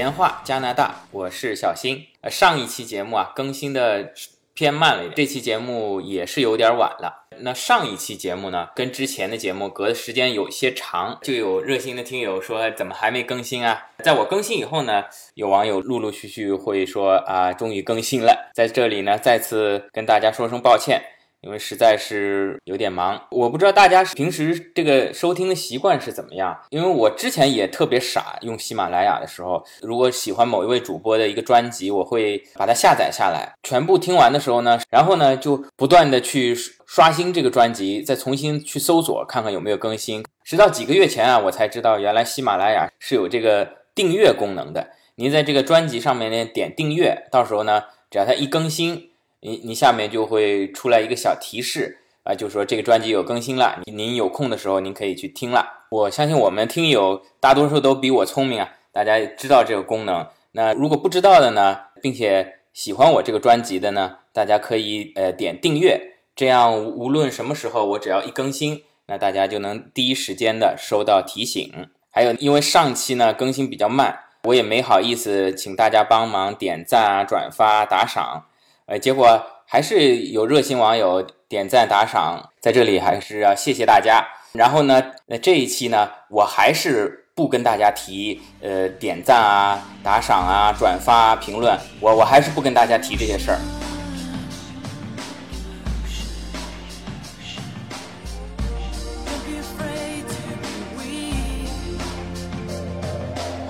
闲话加拿大，我是小新。呃，上一期节目啊更新的偏慢了一点，这期节目也是有点晚了。那上一期节目呢，跟之前的节目隔的时间有些长，就有热心的听友说怎么还没更新啊？在我更新以后呢，有网友陆陆续续会说啊，终于更新了。在这里呢，再次跟大家说声抱歉。因为实在是有点忙，我不知道大家平时这个收听的习惯是怎么样。因为我之前也特别傻，用喜马拉雅的时候，如果喜欢某一位主播的一个专辑，我会把它下载下来，全部听完的时候呢，然后呢就不断的去刷新这个专辑，再重新去搜索看看有没有更新。直到几个月前啊，我才知道原来喜马拉雅是有这个订阅功能的。您在这个专辑上面呢点订阅，到时候呢，只要它一更新。你你下面就会出来一个小提示啊，就说这个专辑有更新了，您有空的时候您可以去听了。我相信我们听友大多数都比我聪明啊，大家知道这个功能。那如果不知道的呢，并且喜欢我这个专辑的呢，大家可以呃点订阅，这样无论什么时候我只要一更新，那大家就能第一时间的收到提醒。还有，因为上期呢更新比较慢，我也没好意思请大家帮忙点赞啊、转发、打赏。呃，结果还是有热心网友点赞打赏，在这里还是要谢谢大家。然后呢，那这一期呢，我还是不跟大家提呃点赞啊、打赏啊、转发、评论，我我还是不跟大家提这些事儿。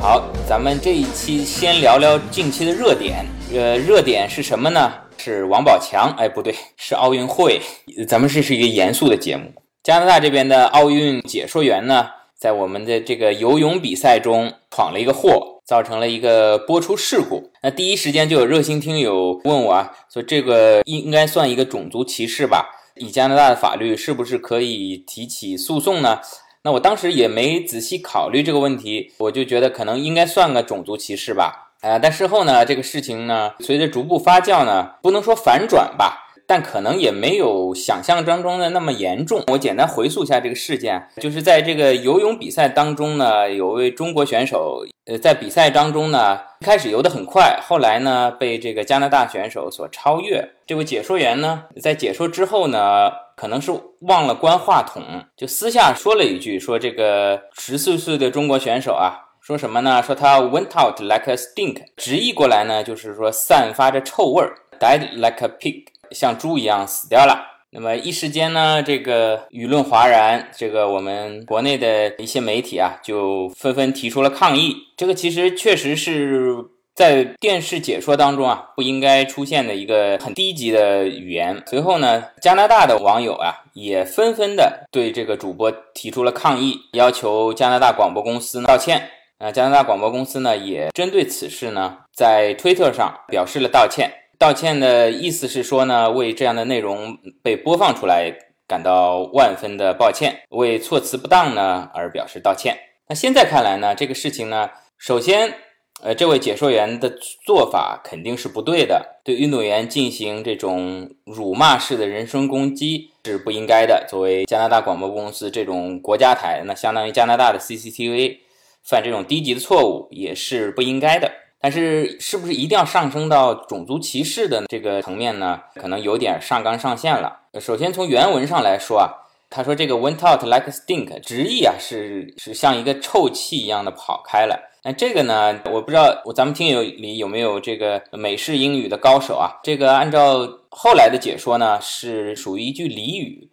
好，咱们这一期先聊聊近期的热点，呃，热点是什么呢？是王宝强，哎，不对，是奥运会。咱们这是一个严肃的节目。加拿大这边的奥运解说员呢，在我们的这个游泳比赛中闯了一个祸，造成了一个播出事故。那第一时间就有热心听友问我啊，说这个应该算一个种族歧视吧？以加拿大的法律，是不是可以提起诉讼呢？那我当时也没仔细考虑这个问题，我就觉得可能应该算个种族歧视吧。呃，但事后呢，这个事情呢，随着逐步发酵呢，不能说反转吧，但可能也没有想象当中的那么严重。我简单回溯一下这个事件，就是在这个游泳比赛当中呢，有位中国选手，呃，在比赛当中呢，开始游得很快，后来呢，被这个加拿大选手所超越。这位解说员呢，在解说之后呢，可能是忘了关话筒，就私下说了一句，说这个十四岁的中国选手啊。说什么呢？说他 went out like a stink，直译过来呢，就是说散发着臭味儿，died like a pig，像猪一样死掉了。那么一时间呢，这个舆论哗然，这个我们国内的一些媒体啊，就纷纷提出了抗议。这个其实确实是在电视解说当中啊，不应该出现的一个很低级的语言。随后呢，加拿大的网友啊，也纷纷的对这个主播提出了抗议，要求加拿大广播公司道歉。啊，加拿大广播公司呢也针对此事呢，在推特上表示了道歉。道歉的意思是说呢，为这样的内容被播放出来感到万分的抱歉，为措辞不当呢而表示道歉。那现在看来呢，这个事情呢，首先，呃，这位解说员的做法肯定是不对的，对运动员进行这种辱骂式的人身攻击是不应该的。作为加拿大广播公司这种国家台，那相当于加拿大的 CCTV。犯这种低级的错误也是不应该的，但是是不是一定要上升到种族歧视的这个层面呢？可能有点上纲上线了。首先从原文上来说啊，他说这个 went out like a stink，直译啊是是像一个臭气一样的跑开了。那这个呢，我不知道我咱们听友里有没有这个美式英语的高手啊？这个按照后来的解说呢，是属于一句俚语，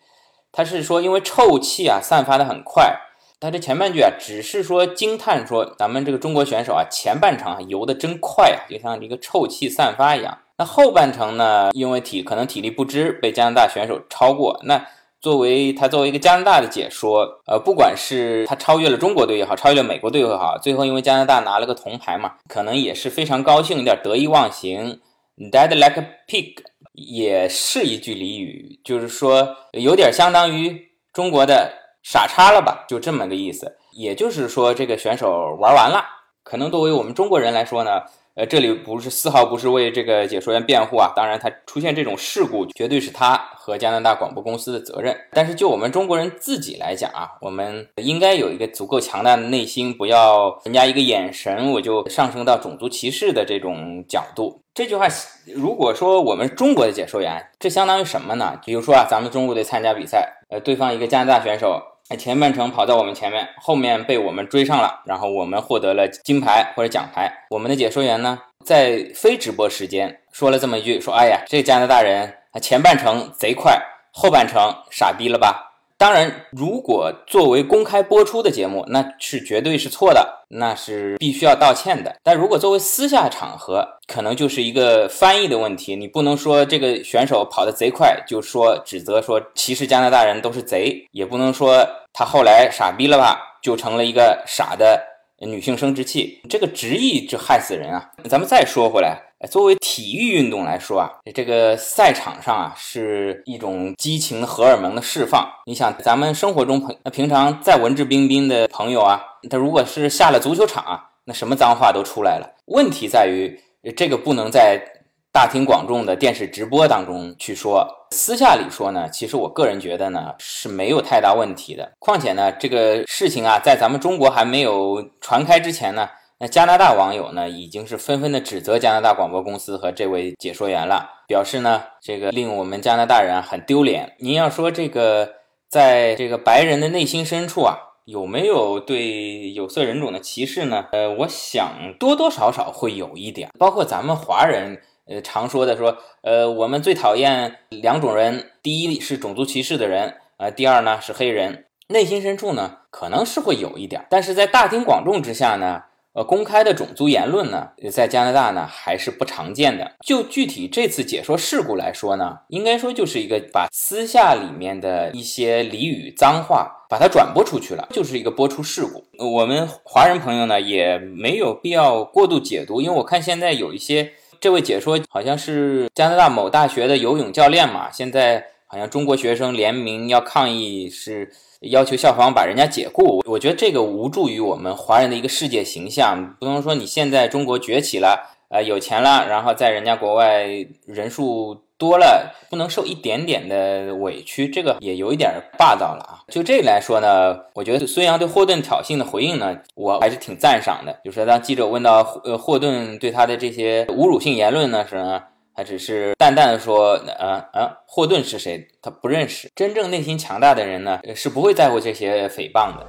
他是说因为臭气啊散发的很快。他这前半句啊，只是说惊叹说咱们这个中国选手啊，前半程游的真快啊，就像一个臭气散发一样。那后半程呢，因为体可能体力不支，被加拿大选手超过。那作为他作为一个加拿大的解说，呃，不管是他超越了中国队也好，超越了美国队也好，最后因为加拿大拿了个铜牌嘛，可能也是非常高兴，有点得意忘形。Dead like a pig 也是一句俚语，就是说有点相当于中国的。傻叉了吧，就这么个意思。也就是说，这个选手玩完了。可能作为我们中国人来说呢，呃，这里不是丝毫不是为这个解说员辩护啊，当然他出现这种事故，绝对是他和加拿大广播公司的责任。但是就我们中国人自己来讲啊，我们应该有一个足够强大的内心，不要人家一个眼神我就上升到种族歧视的这种角度。这句话，如果说我们中国的解说员，这相当于什么呢？比如说啊，咱们中国队参加比赛，呃，对方一个加拿大选手。前半程跑到我们前面，后面被我们追上了，然后我们获得了金牌或者奖牌。我们的解说员呢，在非直播时间说了这么一句：说，哎呀，这加拿大人前半程贼快，后半程傻逼了吧？当然，如果作为公开播出的节目，那是绝对是错的，那是必须要道歉的。但如果作为私下场合，可能就是一个翻译的问题。你不能说这个选手跑得贼快，就说指责说歧视加拿大人都是贼，也不能说他后来傻逼了吧，就成了一个傻的女性生殖器。这个直译就害死人啊！咱们再说回来。作为体育运动来说啊，这个赛场上啊是一种激情荷尔蒙的释放。你想，咱们生活中朋平常再文质彬彬的朋友啊，他如果是下了足球场啊，那什么脏话都出来了。问题在于，这个不能在大庭广众的电视直播当中去说，私下里说呢，其实我个人觉得呢是没有太大问题的。况且呢，这个事情啊，在咱们中国还没有传开之前呢。那加拿大网友呢，已经是纷纷的指责加拿大广播公司和这位解说员了，表示呢，这个令我们加拿大人很丢脸。您要说这个，在这个白人的内心深处啊，有没有对有色人种的歧视呢？呃，我想多多少少会有一点。包括咱们华人，呃，常说的说，呃，我们最讨厌两种人，第一是种族歧视的人，呃，第二呢是黑人。内心深处呢，可能是会有一点，但是在大庭广众之下呢。呃，公开的种族言论呢，在加拿大呢还是不常见的。就具体这次解说事故来说呢，应该说就是一个把私下里面的一些俚语脏话把它转播出去了，就是一个播出事故。我们华人朋友呢也没有必要过度解读，因为我看现在有一些这位解说好像是加拿大某大学的游泳教练嘛，现在好像中国学生联名要抗议是。要求校方把人家解雇，我觉得这个无助于我们华人的一个世界形象。不能说你现在中国崛起了，呃，有钱了，然后在人家国外人数多了，不能受一点点的委屈，这个也有一点霸道了啊。就这来说呢，我觉得孙杨对霍顿挑衅的回应呢，我还是挺赞赏的。就是当记者问到呃霍顿对他的这些侮辱性言论呢时呢。他只是淡淡的说：“呃呃，霍顿是谁？他不认识。真正内心强大的人呢，是不会在乎这些诽谤的。”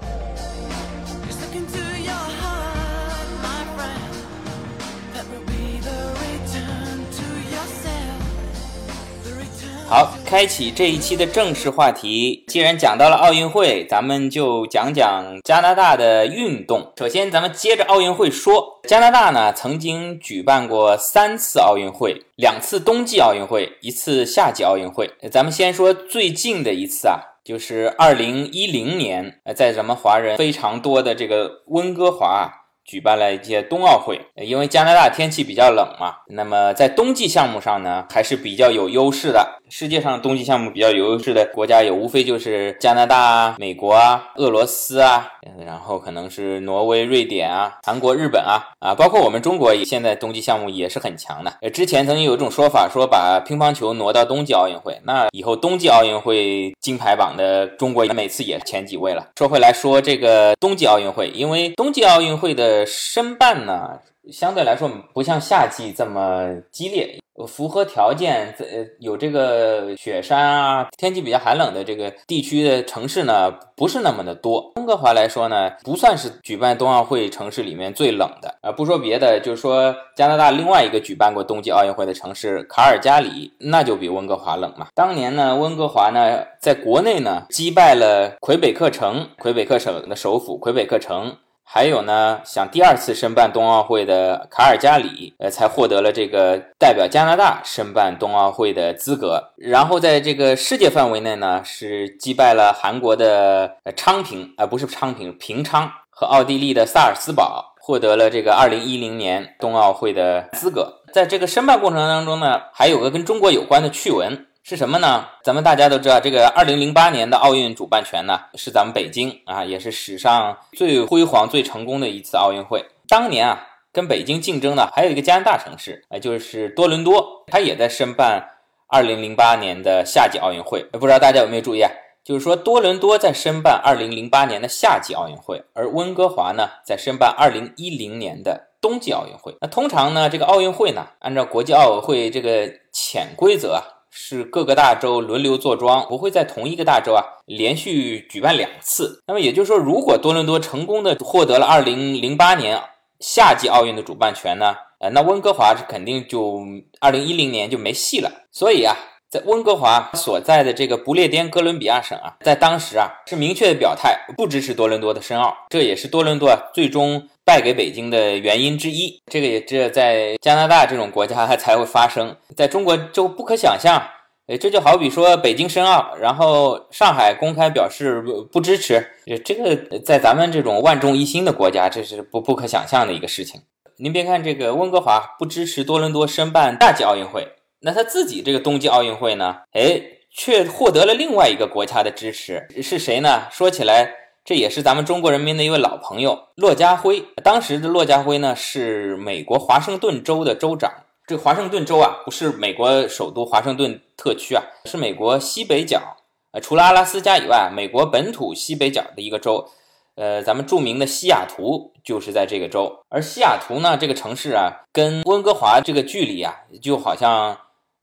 好，开启这一期的正式话题。既然讲到了奥运会，咱们就讲讲加拿大的运动。首先，咱们接着奥运会说，加拿大呢曾经举办过三次奥运会，两次冬季奥运会，一次夏季奥运会。咱们先说最近的一次啊，就是二零一零年，呃，在咱们华人非常多的这个温哥华。举办了一届冬奥会，因为加拿大天气比较冷嘛，那么在冬季项目上呢，还是比较有优势的。世界上冬季项目比较有优势的国家，也无非就是加拿大、美国啊、俄罗斯啊，然后可能是挪威、瑞典啊、韩国、日本啊，啊，包括我们中国现在冬季项目也是很强的。之前曾经有一种说法，说把乒乓球挪到冬季奥运会，那以后冬季奥运会金牌榜的中国每次也前几位了。说回来说这个冬季奥运会，因为冬季奥运会的申办呢，相对来说不像夏季这么激烈。符合条件，呃，有这个雪山啊，天气比较寒冷的这个地区的城市呢，不是那么的多。温哥华来说呢，不算是举办冬奥会城市里面最冷的啊。不说别的，就是说加拿大另外一个举办过冬季奥运会的城市卡尔加里，那就比温哥华冷嘛。当年呢，温哥华呢，在国内呢，击败了魁北克城，魁北克省的首府魁北克城。还有呢，想第二次申办冬奥会的卡尔加里，呃，才获得了这个代表加拿大申办冬奥会的资格。然后在这个世界范围内呢，是击败了韩国的昌平，呃，不是昌平，平昌和奥地利的萨尔斯堡，获得了这个2010年冬奥会的资格。在这个申办过程当中呢，还有个跟中国有关的趣闻。是什么呢？咱们大家都知道，这个二零零八年的奥运主办权呢是咱们北京啊，也是史上最辉煌、最成功的一次奥运会。当年啊，跟北京竞争呢，还有一个加拿大城市，哎，就是多伦多，它也在申办2008年的夏季奥运会。不知道大家有没有注意啊？就是说，多伦多在申办2008年的夏季奥运会，而温哥华呢，在申办2010年的冬季奥运会。那通常呢，这个奥运会呢，按照国际奥委会这个潜规则啊，是各个大洲轮流坐庄，不会在同一个大洲啊连续举办两次。那么也就是说，如果多伦多成功的获得了二零零八年夏季奥运的主办权呢，呃，那温哥华是肯定就二零一零年就没戏了。所以啊。在温哥华所在的这个不列颠哥伦比亚省啊，在当时啊是明确的表态不支持多伦多的申奥，这也是多伦多最终败给北京的原因之一。这个也只在加拿大这种国家才会发生，在中国就不可想象。哎，这就好比说北京申奥，然后上海公开表示不支持，这个在咱们这种万众一心的国家，这是不不可想象的一个事情。您别看这个温哥华不支持多伦多申办夏季奥运会。那他自己这个冬季奥运会呢？哎，却获得了另外一个国家的支持，是谁呢？说起来，这也是咱们中国人民的一位老朋友骆家辉。当时的骆家辉呢，是美国华盛顿州的州长。这华盛顿州啊，不是美国首都华盛顿特区啊，是美国西北角，呃，除了阿拉斯加以外，美国本土西北角的一个州。呃，咱们著名的西雅图就是在这个州。而西雅图呢，这个城市啊，跟温哥华这个距离啊，就好像。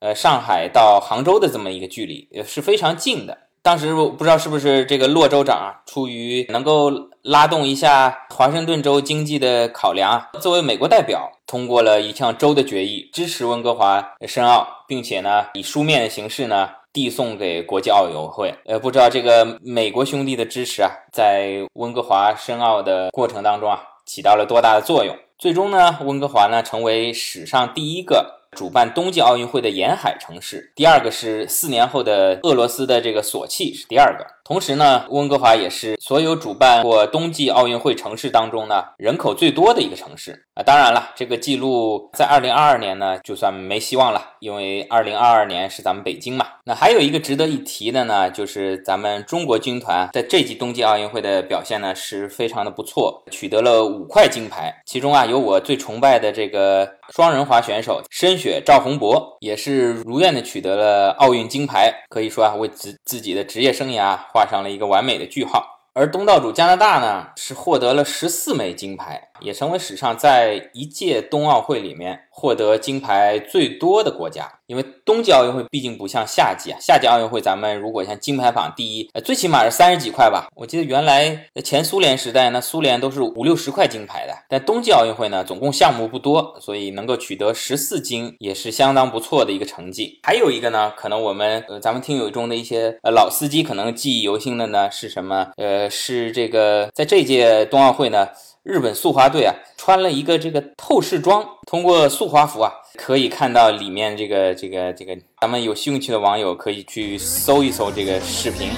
呃，上海到杭州的这么一个距离，也是非常近的。当时我不知道是不是这个洛州长啊，出于能够拉动一下华盛顿州经济的考量啊，作为美国代表，通过了一项州的决议，支持温哥华申奥，并且呢，以书面的形式呢，递送给国际奥委会。呃，不知道这个美国兄弟的支持啊，在温哥华申奥的过程当中啊，起到了多大的作用？最终呢，温哥华呢，成为史上第一个。主办冬季奥运会的沿海城市，第二个是四年后的俄罗斯的这个索契是第二个。同时呢，温哥华也是所有主办过冬季奥运会城市当中呢人口最多的一个城市啊。当然了，这个记录在二零二二年呢就算没希望了，因为二零二二年是咱们北京嘛。那还有一个值得一提的呢，就是咱们中国军团在这届冬季奥运会的表现呢是非常的不错，取得了五块金牌，其中啊有我最崇拜的这个双人滑选手申雪赵宏博，也是如愿的取得了奥运金牌，可以说啊为自自己的职业生涯。画上了一个完美的句号，而东道主加拿大呢，是获得了十四枚金牌。也成为史上在一届冬奥会里面获得金牌最多的国家，因为冬季奥运会毕竟不像夏季啊，夏季奥运会咱们如果像金牌榜第一，呃，最起码是三十几块吧。我记得原来前苏联时代，那苏联都是五六十块金牌的。但冬季奥运会呢，总共项目不多，所以能够取得十四金也是相当不错的一个成绩。还有一个呢，可能我们呃咱们听友中的一些呃老司机可能记忆犹新的呢是什么？呃，是这个在这届冬奥会呢。日本速滑队啊，穿了一个这个透视装，通过速滑服啊，可以看到里面这个这个这个。咱们有兴趣的网友可以去搜一搜这个视频。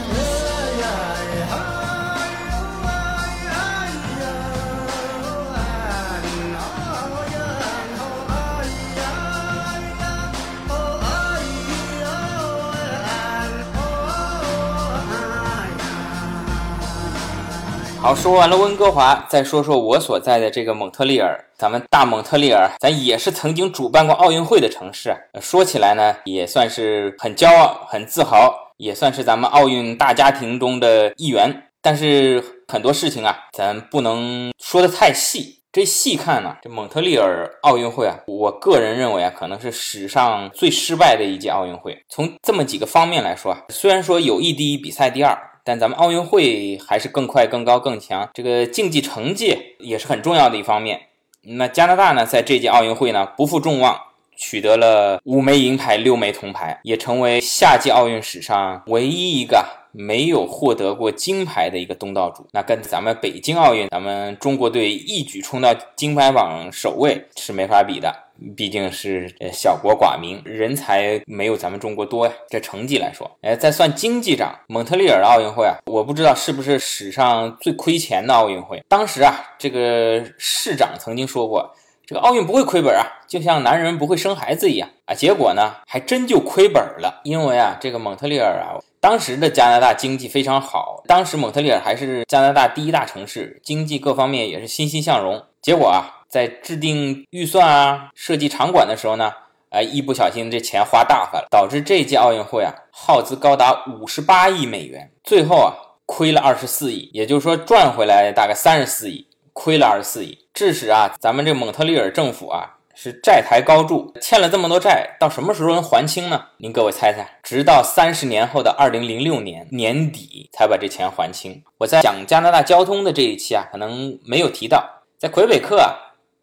好，说完了温哥华，再说说我所在的这个蒙特利尔。咱们大蒙特利尔，咱也是曾经主办过奥运会的城市。说起来呢，也算是很骄傲、很自豪，也算是咱们奥运大家庭中的一员。但是很多事情啊，咱不能说的太细。这细看呢，这蒙特利尔奥运会啊，我个人认为啊，可能是史上最失败的一届奥运会。从这么几个方面来说啊，虽然说友谊第一，比赛第二。但咱们奥运会还是更快、更高、更强，这个竞技成绩也是很重要的一方面。那加拿大呢，在这届奥运会呢不负众望，取得了五枚银牌、六枚铜牌，也成为夏季奥运史上唯一一个没有获得过金牌的一个东道主。那跟咱们北京奥运，咱们中国队一举冲到金牌榜首位是没法比的。毕竟是呃小国寡民，人才没有咱们中国多呀。这成绩来说，哎，再算经济账，蒙特利尔的奥运会啊，我不知道是不是史上最亏钱的奥运会。当时啊，这个市长曾经说过，这个奥运不会亏本啊，就像男人不会生孩子一样啊。结果呢，还真就亏本了。因为啊，这个蒙特利尔啊，当时的加拿大经济非常好，当时蒙特利尔还是加拿大第一大城市，经济各方面也是欣欣向荣。结果啊。在制定预算啊、设计场馆的时候呢，哎，一不小心这钱花大发了，导致这届奥运会啊耗资高达五十八亿美元，最后啊亏了二十四亿，也就是说赚回来大概三十四亿，亏了二十四亿，致使啊咱们这蒙特利尔政府啊。是债台高筑，欠了这么多债，到什么时候能还清呢？您各位猜猜，直到三十年后的二零零六年年底才把这钱还清。我在讲加拿大交通的这一期啊，可能没有提到，在魁北克啊，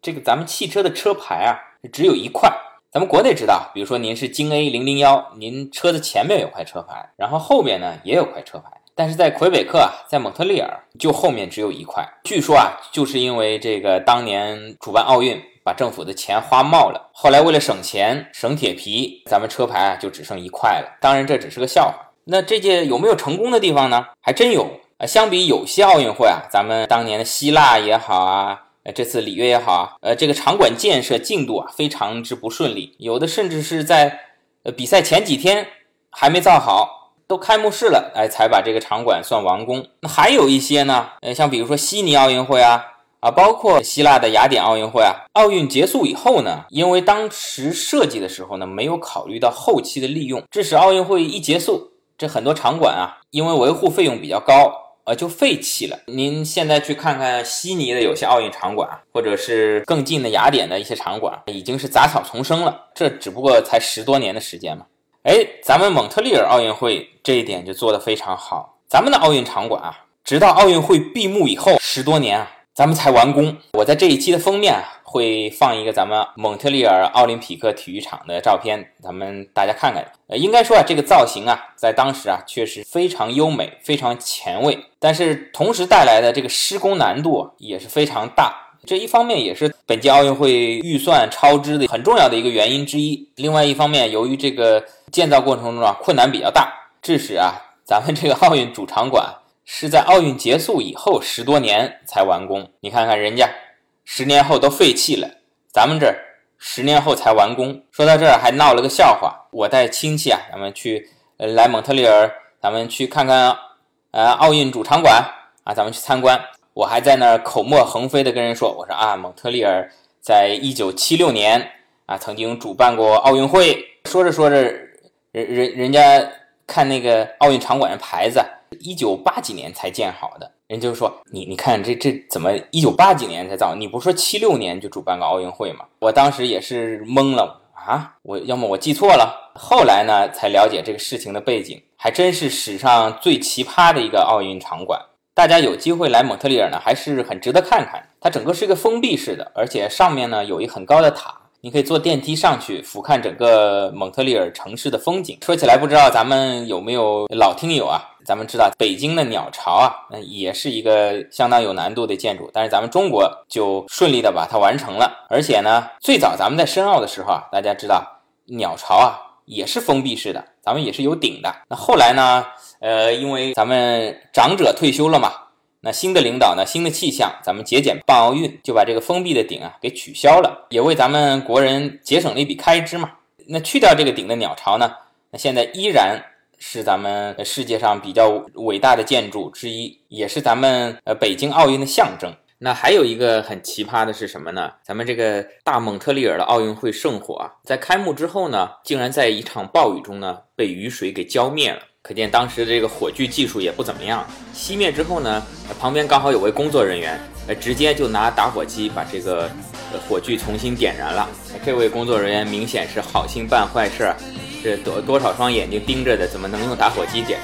这个咱们汽车的车牌啊只有一块。咱们国内知道，比如说您是京 A 零零幺，您车子前面有块车牌，然后后面呢也有块车牌，但是在魁北克啊，在蒙特利尔就后面只有一块。据说啊，就是因为这个当年主办奥运。把政府的钱花冒了，后来为了省钱省铁皮，咱们车牌啊就只剩一块了。当然这只是个笑话。那这届有没有成功的地方呢？还真有啊。相比有些奥运会啊，咱们当年的希腊也好啊，呃这次里约也好啊，呃这个场馆建设进度啊非常之不顺利，有的甚至是在呃比赛前几天还没造好，都开幕式了，哎才把这个场馆算完工。那还有一些呢，呃像比如说悉尼奥运会啊。啊，包括希腊的雅典奥运会啊，奥运结束以后呢，因为当时设计的时候呢，没有考虑到后期的利用，致使奥运会一结束，这很多场馆啊，因为维护费用比较高，呃，就废弃了。您现在去看看悉尼的有些奥运场馆，或者是更近的雅典的一些场馆，已经是杂草丛生了。这只不过才十多年的时间嘛。哎，咱们蒙特利尔奥运会这一点就做得非常好。咱们的奥运场馆啊，直到奥运会闭幕以后十多年啊。咱们才完工。我在这一期的封面啊，会放一个咱们蒙特利尔奥林匹克体育场的照片，咱们大家看看。呃，应该说啊，这个造型啊，在当时啊，确实非常优美，非常前卫。但是同时带来的这个施工难度也是非常大。这一方面也是本届奥运会预算超支的很重要的一个原因之一。另外一方面，由于这个建造过程中啊，困难比较大，致使啊，咱们这个奥运主场馆。是在奥运结束以后十多年才完工，你看看人家十年后都废弃了，咱们这十年后才完工。说到这儿还闹了个笑话，我带亲戚啊，咱们去来蒙特利尔，咱们去看看呃奥运主场馆啊，咱们去参观。我还在那儿口沫横飞的跟人说，我说啊，蒙特利尔在一九七六年啊曾经主办过奥运会。说着说着，人人人家看那个奥运场馆的牌子。一九八几年才建好的，人就说你你看这这怎么一九八几年才造？你不说七六年就主办个奥运会吗？我当时也是懵了啊！我要么我记错了。后来呢才了解这个事情的背景，还真是史上最奇葩的一个奥运场馆。大家有机会来蒙特利尔呢，还是很值得看看。它整个是一个封闭式的，而且上面呢有一很高的塔。你可以坐电梯上去俯瞰整个蒙特利尔城市的风景。说起来，不知道咱们有没有老听友啊？咱们知道北京的鸟巢啊，那也是一个相当有难度的建筑，但是咱们中国就顺利的把它完成了。而且呢，最早咱们在申奥的时候啊，大家知道鸟巢啊也是封闭式的，咱们也是有顶的。那后来呢，呃，因为咱们长者退休了嘛。那新的领导呢？新的气象，咱们节俭办奥运，就把这个封闭的顶啊给取消了，也为咱们国人节省了一笔开支嘛。那去掉这个顶的鸟巢呢？那现在依然是咱们世界上比较伟大的建筑之一，也是咱们呃北京奥运的象征。那还有一个很奇葩的是什么呢？咱们这个大蒙特利尔的奥运会圣火啊，在开幕之后呢，竟然在一场暴雨中呢被雨水给浇灭了。可见当时的这个火炬技术也不怎么样。熄灭之后呢，旁边刚好有位工作人员，呃，直接就拿打火机把这个火炬重新点燃了。这位工作人员明显是好心办坏事，这多多少双眼睛盯着的，怎么能用打火机点？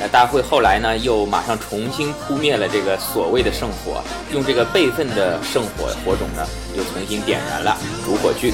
呃，大会后来呢，又马上重新扑灭了这个所谓的圣火，用这个备份的圣火火种呢，又重新点燃了主火炬。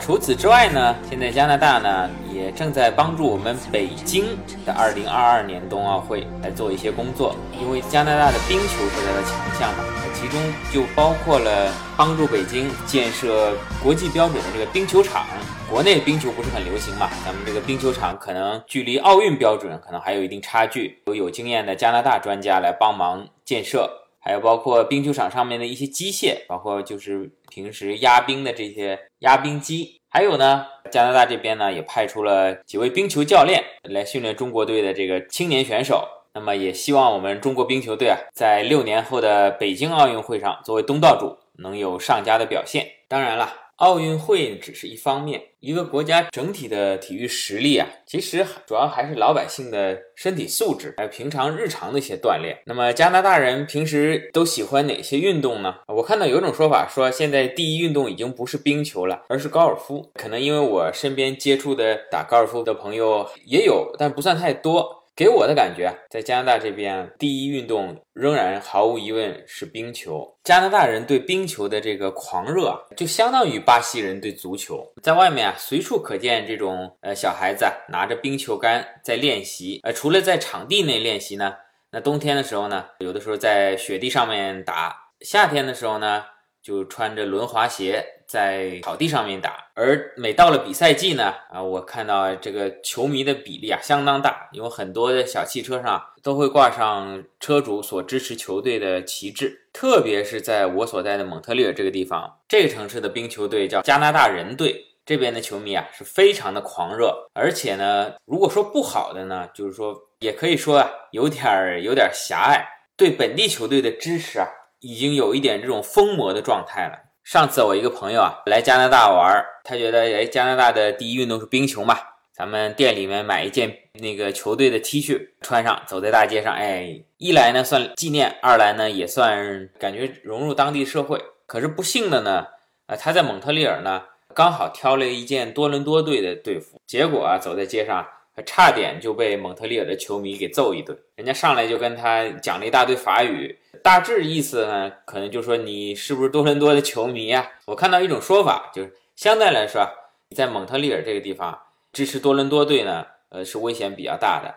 除此之外呢，现在加拿大呢也正在帮助我们北京的2022年冬奥会来做一些工作。因为加拿大的冰球是它的强项嘛，其中就包括了帮助北京建设国际标准的这个冰球场。国内冰球不是很流行嘛，咱们这个冰球场可能距离奥运标准可能还有一定差距，有有经验的加拿大专家来帮忙建设。还有包括冰球场上面的一些机械，包括就是平时压冰的这些压冰机，还有呢，加拿大这边呢也派出了几位冰球教练来训练中国队的这个青年选手。那么也希望我们中国冰球队啊，在六年后的北京奥运会上作为东道主能有上佳的表现。当然了。奥运会只是一方面，一个国家整体的体育实力啊，其实主要还是老百姓的身体素质，还有平常日常的一些锻炼。那么加拿大人平时都喜欢哪些运动呢？我看到有种说法说，现在第一运动已经不是冰球了，而是高尔夫。可能因为我身边接触的打高尔夫的朋友也有，但不算太多。给我的感觉，在加拿大这边，第一运动仍然毫无疑问是冰球。加拿大人对冰球的这个狂热，就相当于巴西人对足球。在外面啊，随处可见这种呃小孩子拿着冰球杆在练习。呃，除了在场地内练习呢，那冬天的时候呢，有的时候在雪地上面打；夏天的时候呢，就穿着轮滑鞋。在草地上面打，而每到了比赛季呢，啊，我看到这个球迷的比例啊相当大，有很多的小汽车上都会挂上车主所支持球队的旗帜，特别是在我所在的蒙特利尔这个地方，这个城市的冰球队叫加拿大人队，这边的球迷啊是非常的狂热，而且呢，如果说不好的呢，就是说也可以说啊有点儿有点狭隘，对本地球队的支持啊已经有一点这种疯魔的状态了。上次我一个朋友啊来加拿大玩，他觉得哎加拿大的第一运动是冰球嘛，咱们店里面买一件那个球队的 T 恤穿上，走在大街上，哎，一来呢算纪念，二来呢也算感觉融入当地社会。可是不幸的呢，呃他在蒙特利尔呢刚好挑了一件多伦多队的队服，结果啊走在街上。还差点就被蒙特利尔的球迷给揍一顿，人家上来就跟他讲了一大堆法语，大致意思呢，可能就说你是不是多伦多的球迷啊？我看到一种说法，就是相对来说，在蒙特利尔这个地方支持多伦多队呢，呃，是危险比较大的，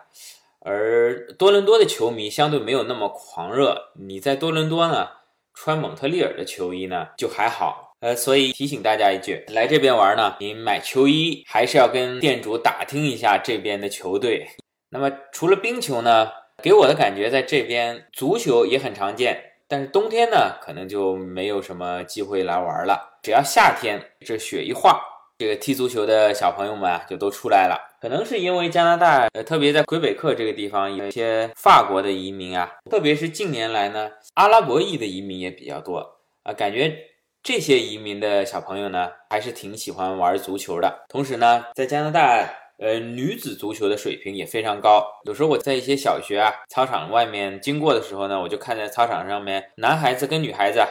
而多伦多的球迷相对没有那么狂热，你在多伦多呢穿蒙特利尔的球衣呢就还好。呃，所以提醒大家一句，来这边玩呢，您买球衣还是要跟店主打听一下这边的球队。那么除了冰球呢，给我的感觉在这边足球也很常见，但是冬天呢，可能就没有什么机会来玩了。只要夏天这雪一化，这个踢足球的小朋友们啊就都出来了。可能是因为加拿大，呃，特别在魁北克这个地方有一些法国的移民啊，特别是近年来呢，阿拉伯裔的移民也比较多啊，感觉。这些移民的小朋友呢，还是挺喜欢玩足球的。同时呢，在加拿大，呃，女子足球的水平也非常高。有时候我在一些小学啊操场外面经过的时候呢，我就看在操场上面，男孩子跟女孩子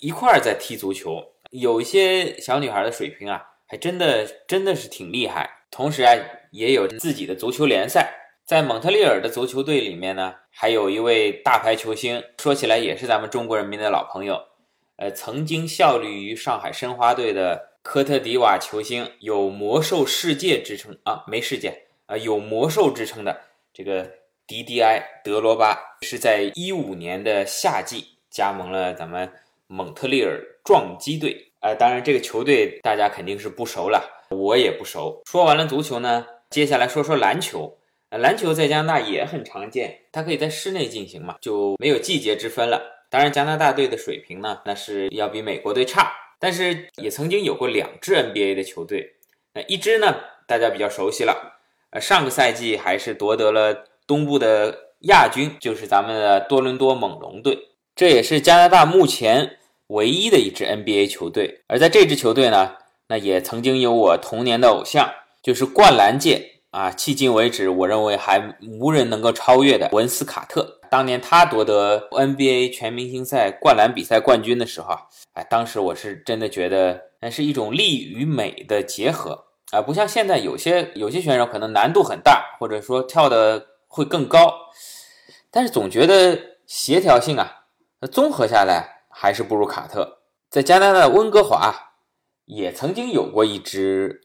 一块儿在踢足球。有一些小女孩的水平啊，还真的真的是挺厉害。同时啊，也有自己的足球联赛。在蒙特利尔的足球队里面呢，还有一位大牌球星，说起来也是咱们中国人民的老朋友。呃，曾经效力于上海申花队的科特迪瓦球星，有“魔兽世界”之称啊，没世界啊，有“魔兽”之称的这个迪迪埃·德罗巴，是在一五年的夏季加盟了咱们蒙特利尔撞击队。呃，当然这个球队大家肯定是不熟了，我也不熟。说完了足球呢，接下来说说篮球。篮球在加拿大也很常见，它可以在室内进行嘛，就没有季节之分了。当然，加拿大队的水平呢，那是要比美国队差，但是也曾经有过两支 NBA 的球队，那一支呢，大家比较熟悉了，呃，上个赛季还是夺得了东部的亚军，就是咱们的多伦多猛龙队，这也是加拿大目前唯一的一支 NBA 球队。而在这支球队呢，那也曾经有我童年的偶像，就是灌篮界啊，迄今为止我认为还无人能够超越的文斯卡特。当年他夺得 NBA 全明星赛灌篮比赛冠军的时候，哎，当时我是真的觉得那是一种力与美的结合啊，不像现在有些有些选手可能难度很大，或者说跳的会更高，但是总觉得协调性啊，综合下来还是不如卡特。在加拿大温哥华也曾经有过一支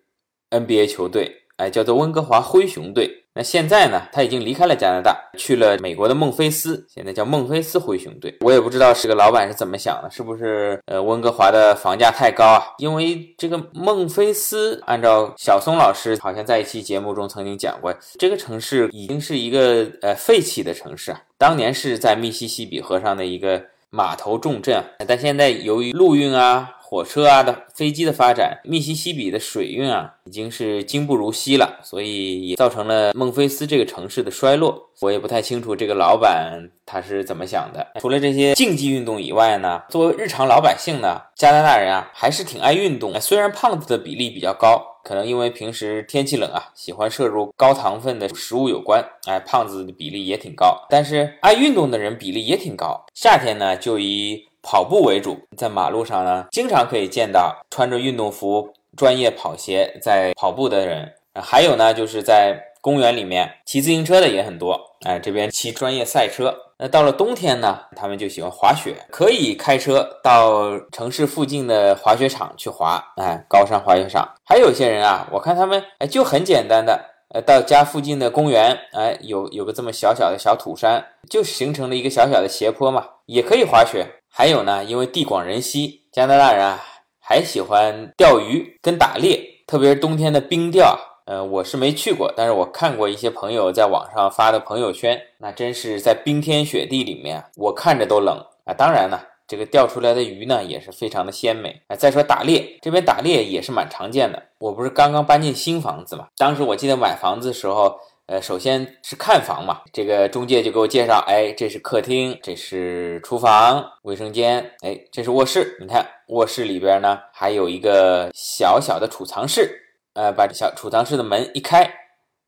NBA 球队哎，叫做温哥华灰熊队。那现在呢，他已经离开了加拿大，去了美国的孟菲斯，现在叫孟菲斯灰熊队。我也不知道这个老板是怎么想的，是不是呃温哥华的房价太高啊？因为这个孟菲斯，按照小松老师好像在一期节目中曾经讲过，这个城市已经是一个呃废弃的城市啊，当年是在密西西比河上的一个码头重镇，但现在由于陆运啊。火车啊的飞机的发展，密西西比的水运啊已经是经不如昔了，所以也造成了孟菲斯这个城市的衰落。我也不太清楚这个老板他是怎么想的。除了这些竞技运动以外呢，作为日常老百姓呢，加拿大人啊还是挺爱运动。虽然胖子的比例比较高，可能因为平时天气冷啊，喜欢摄入高糖分的食物有关，哎，胖子的比例也挺高。但是爱运动的人比例也挺高。夏天呢，就以跑步为主，在马路上呢，经常可以见到穿着运动服、专业跑鞋在跑步的人。还有呢，就是在公园里面骑自行车的也很多。哎，这边骑专业赛车。那到了冬天呢，他们就喜欢滑雪，可以开车到城市附近的滑雪场去滑。哎，高山滑雪场。还有些人啊，我看他们哎，就很简单的，呃，到家附近的公园，哎，有有个这么小小的小土山，就形成了一个小小的斜坡嘛，也可以滑雪。还有呢，因为地广人稀，加拿大人啊还喜欢钓鱼跟打猎，特别是冬天的冰钓。呃，我是没去过，但是我看过一些朋友在网上发的朋友圈，那真是在冰天雪地里面，我看着都冷啊。当然呢，这个钓出来的鱼呢也是非常的鲜美啊。再说打猎，这边打猎也是蛮常见的。我不是刚刚搬进新房子嘛，当时我记得买房子的时候。呃，首先是看房嘛，这个中介就给我介绍，哎，这是客厅，这是厨房、卫生间，哎，这是卧室。你看卧室里边呢，还有一个小小的储藏室，呃，把这小储藏室的门一开，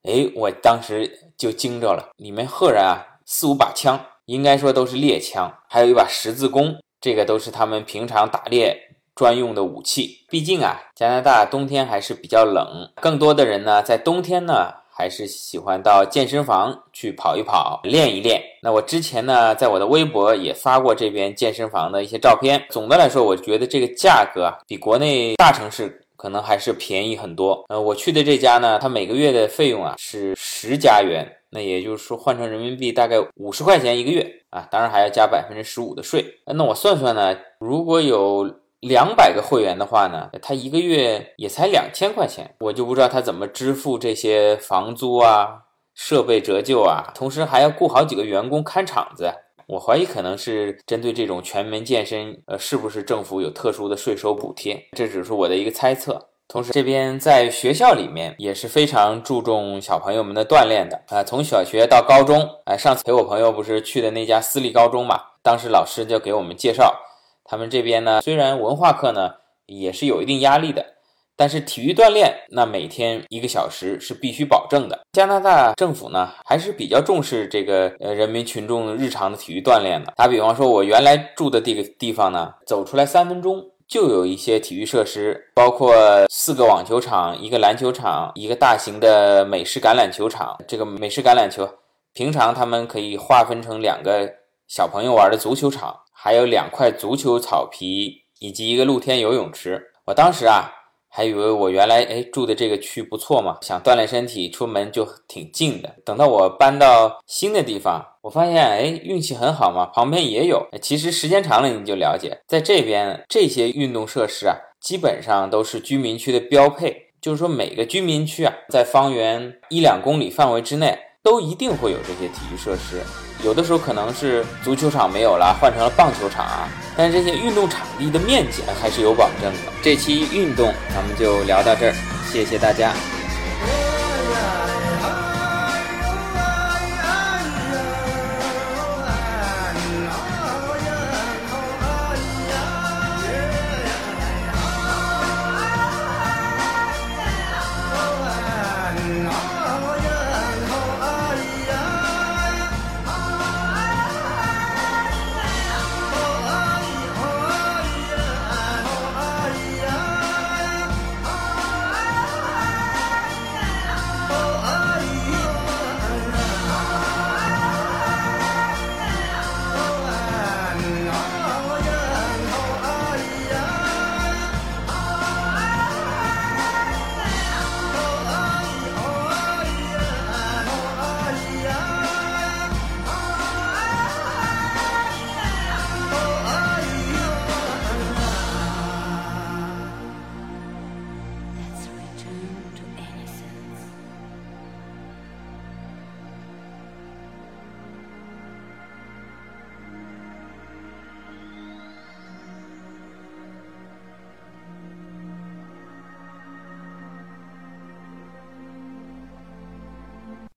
哎，我当时就惊着了，里面赫然啊四五把枪，应该说都是猎枪，还有一把十字弓，这个都是他们平常打猎专用的武器。毕竟啊，加拿大冬天还是比较冷，更多的人呢在冬天呢。还是喜欢到健身房去跑一跑，练一练。那我之前呢，在我的微博也发过这边健身房的一些照片。总的来说，我觉得这个价格啊比国内大城市可能还是便宜很多。呃，我去的这家呢，它每个月的费用啊是十加元，那也就是说换成人民币大概五十块钱一个月啊，当然还要加百分之十五的税。那我算算呢，如果有。两百个会员的话呢，他一个月也才两千块钱，我就不知道他怎么支付这些房租啊、设备折旧啊，同时还要雇好几个员工看场子。我怀疑可能是针对这种全民健身，呃，是不是政府有特殊的税收补贴？这只是我的一个猜测。同时，这边在学校里面也是非常注重小朋友们的锻炼的啊，从小学到高中。哎，上次陪我朋友不是去的那家私立高中嘛，当时老师就给我们介绍。他们这边呢，虽然文化课呢也是有一定压力的，但是体育锻炼那每天一个小时是必须保证的。加拿大政府呢还是比较重视这个呃人民群众日常的体育锻炼的。打比方说，我原来住的这个地方呢，走出来三分钟就有一些体育设施，包括四个网球场、一个篮球场、一个大型的美式橄榄球场。这个美式橄榄球平常他们可以划分成两个小朋友玩的足球场。还有两块足球草皮，以及一个露天游泳池。我当时啊，还以为我原来哎住的这个区不错嘛，想锻炼身体，出门就挺近的。等到我搬到新的地方，我发现哎运气很好嘛，旁边也有。其实时间长了你就了解，在这边这些运动设施啊，基本上都是居民区的标配。就是说每个居民区啊，在方圆一两公里范围之内。都一定会有这些体育设施，有的时候可能是足球场没有了，换成了棒球场啊，但是这些运动场地的面积还是有保证的。这期运动咱们就聊到这儿，谢谢大家。